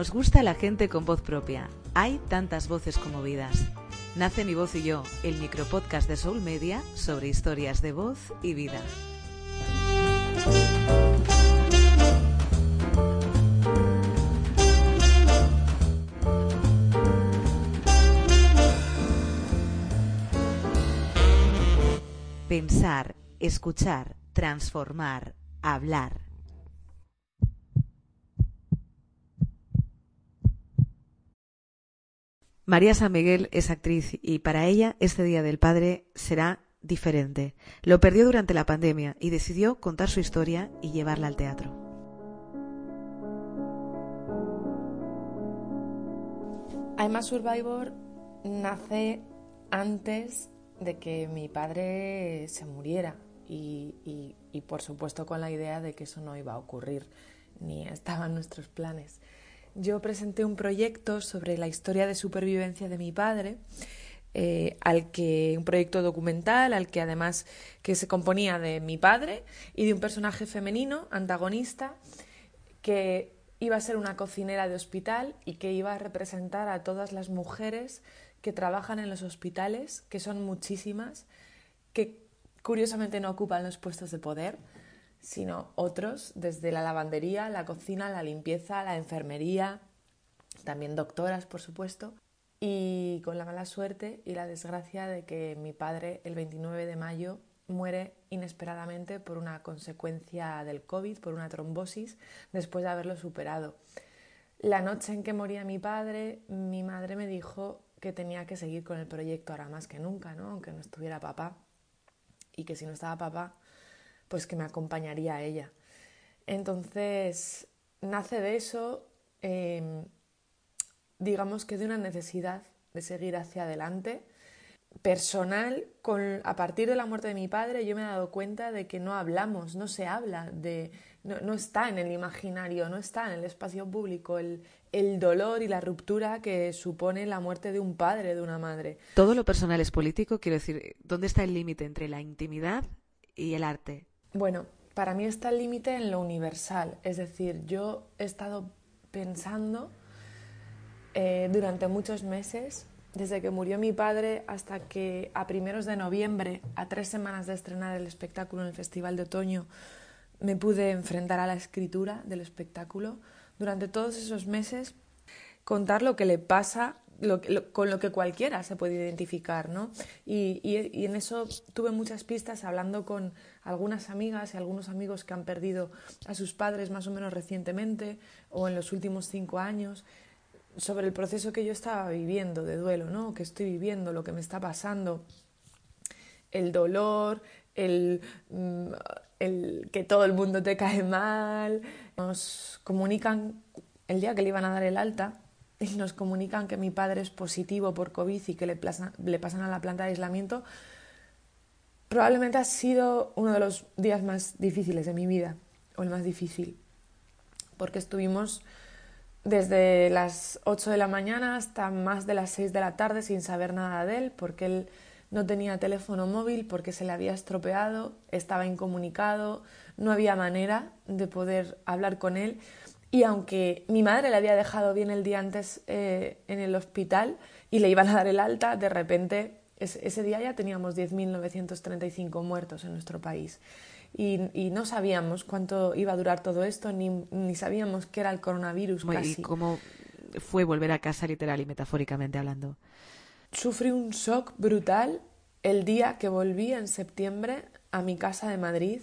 Nos gusta la gente con voz propia. Hay tantas voces como vidas. Nace mi voz y yo, el micropodcast de Soul Media sobre historias de voz y vida. Pensar, escuchar, transformar, hablar. María San Miguel es actriz y para ella este Día del Padre será diferente. Lo perdió durante la pandemia y decidió contar su historia y llevarla al teatro. I'm a Survivor nace antes de que mi padre se muriera y, y, por supuesto con la idea de que eso no iba a ocurrir ni estaban nuestros planes. Yo presenté un proyecto sobre la historia de supervivencia de mi padre, eh, al que un proyecto documental al que además que se componía de mi padre y de un personaje femenino antagonista que iba a ser una cocinera de hospital y que iba a representar a todas las mujeres que trabajan en los hospitales, que son muchísimas, que curiosamente no ocupan los puestos de poder, sino otros, desde la lavandería, la cocina, la limpieza, la enfermería, también doctoras, por supuesto, y con la mala suerte y la desgracia de que mi padre el 29 de mayo muere inesperadamente por una consecuencia del COVID, por una trombosis, después de haberlo superado. La noche en que moría mi padre, mi madre me dijo que tenía que seguir con el proyecto ahora más que nunca, ¿no? aunque no estuviera papá, y que si no estaba papá, pues que me acompañaría a ella. Entonces, nace de eso, em, digamos que de una necesidad de seguir hacia adelante. Personal, a partir de la muerte de mi padre, yo me he dado cuenta de que no hablamos, no se habla de, no, está en el imaginario, no está en el espacio público el, el, dolor y la ruptura que supone la muerte de un padre, de una madre. Todo lo personal es político, quiero decir, ¿dónde está el límite entre la intimidad y el arte? Bueno, para mí está el límite en lo universal, es decir, yo he estado pensando eh, durante muchos meses, desde que murió mi padre hasta que a primeros de noviembre, a tres semanas de estrenar el espectáculo en el Festival de Otoño, me pude enfrentar a la escritura del espectáculo. Durante todos esos meses, contar lo que le pasa, con lo que cualquiera se puede identificar, ¿no? Y, en eso tuve muchas pistas hablando con algunas amigas y algunos amigos que han perdido a sus padres más o menos recientemente o en los últimos cinco años sobre el proceso que yo estaba viviendo de duelo, ¿no? Que estoy viviendo, lo que me está pasando, el dolor, el, mm, el que todo el mundo te cae mal. Nos comunican el día que le iban a dar el alta nos comunican que mi padre es positivo por COVID y que le, le pasan a la planta de aislamiento. Probablemente ha sido uno de los días más difíciles de mi vida, o el más difícil, porque estuvimos desde las 8 de la mañana hasta más de las 6 de la tarde sin saber nada de él, porque él no tenía teléfono móvil porque se le había estropeado, estaba incomunicado, no había manera de poder hablar con él. Y aunque mi madre le había dejado bien el día antes eh, en el hospital y le iban a dar el alta, de repente ese día ya teníamos 10.935 muertos en nuestro país. Y, no sabíamos cuánto iba a durar todo esto, ni, ni sabíamos qué era el coronavirus. ¿Y cómo fue volver a casa literal y metafóricamente hablando? Sufrí un shock brutal el día que volví en septiembre a mi casa de Madrid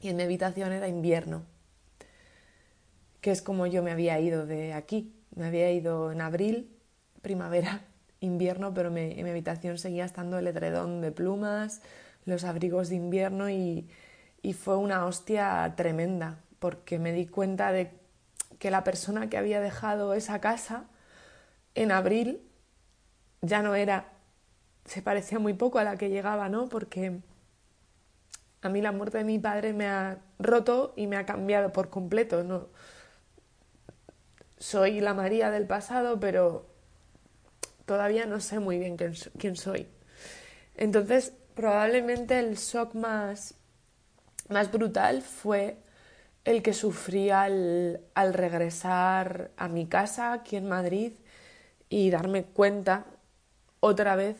y en mi habitación era invierno, que es como yo me había ido de aquí. Me había ido en abril, primavera, invierno, pero en mi habitación seguía estando el edredón de plumas, los abrigos de invierno y, y fue una hostia tremenda, porque me di cuenta de que la persona que había dejado esa casa en abril ya no era, se parecía muy poco a la que llegaba, ¿no? Porque a mí la muerte de mi padre me ha roto y me ha cambiado por completo, ¿no? Soy la María del pasado, pero todavía no sé muy bien quién, soy. Entonces, probablemente el shock más, más brutal fue el que sufrí al, al regresar a mi casa aquí en Madrid y darme cuenta otra vez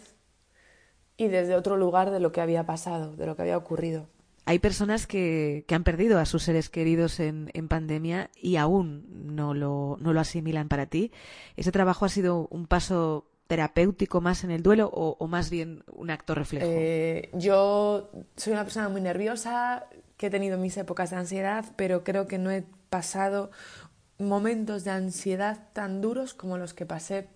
y desde otro lugar de lo que había pasado, de lo que había ocurrido. Hay personas que, que han perdido a sus seres queridos en, en pandemia y aún no lo, no lo asimilan para ti. ¿Ese trabajo ha sido un paso terapéutico más en el duelo o, o más bien un acto reflejo? Eh, yo soy una persona muy nerviosa, que he tenido mis épocas de ansiedad, pero creo que no he pasado momentos de ansiedad tan duros como los que pasé.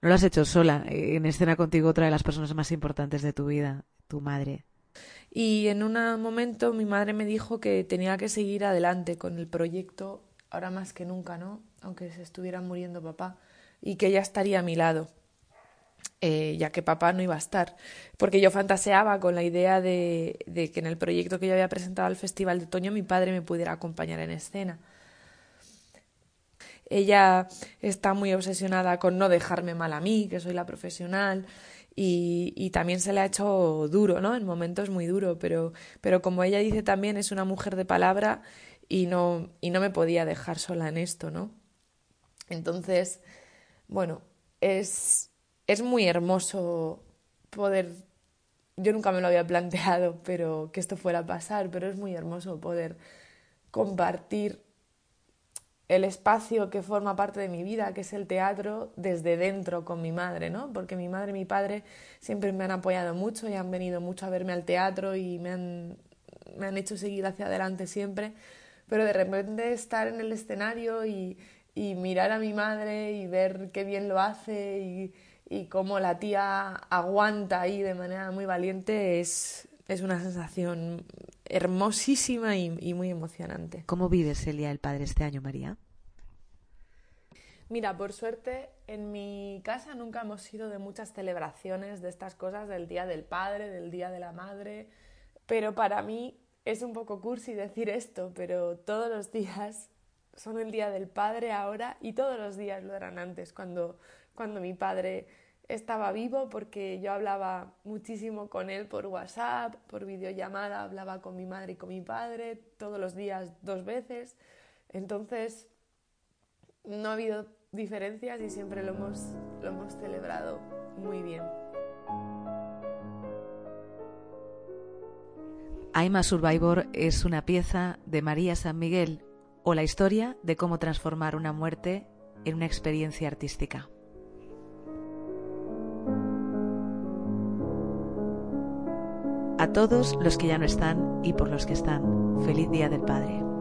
No lo has hecho sola, en escena contigo otra de las personas más importantes de tu vida, tu madre. Y en un momento mi madre me dijo que tenía que seguir adelante con el proyecto, ahora más que nunca, ¿no? Aunque se estuviera muriendo papá, y que ella estaría a mi lado, eh, ya que papá no iba a estar. Porque yo fantaseaba con la idea de, de que en el proyecto que yo había presentado al Festival de Otoño mi padre me pudiera acompañar en escena. Ella está muy obsesionada con no dejarme mal a mí, que soy la profesional, y, también se le ha hecho duro, ¿no? En momentos muy duro, pero, pero como ella dice también, es una mujer de palabra y no, y no me podía dejar sola en esto, ¿no? Entonces, bueno, es, es muy hermoso poder, yo nunca me lo había planteado, pero que esto fuera a pasar, pero es muy hermoso poder compartir el espacio que forma parte de mi vida, que es el teatro, desde dentro con mi madre, ¿no? Porque mi madre y mi padre siempre me han apoyado mucho y han venido mucho a verme al teatro y me han, me han hecho seguir hacia adelante siempre, pero de repente estar en el escenario y, y mirar a mi madre y ver qué bien lo hace y, y cómo la tía aguanta ahí de manera muy valiente es, es una sensación hermosísima y, y, muy emocionante. ¿Cómo vives el Día del Padre este año, María? Mira, por suerte en mi casa nunca hemos sido de muchas celebraciones de estas cosas, del Día del Padre, del Día de la Madre, pero para mí es un poco cursi decir esto, pero todos los días son el Día del Padre ahora y todos los días lo eran antes, cuando, cuando mi padre estaba vivo porque yo hablaba muchísimo con él por WhatsApp, por videollamada, hablaba con mi madre y con mi padre todos los días dos veces. Entonces, no ha habido diferencias y siempre lo hemos, lo hemos celebrado muy bien. I'm a Survivor es una pieza de María San Miguel o la historia de cómo transformar una muerte en una experiencia artística. A todos los que ya no están y por los que están, feliz Día del Padre.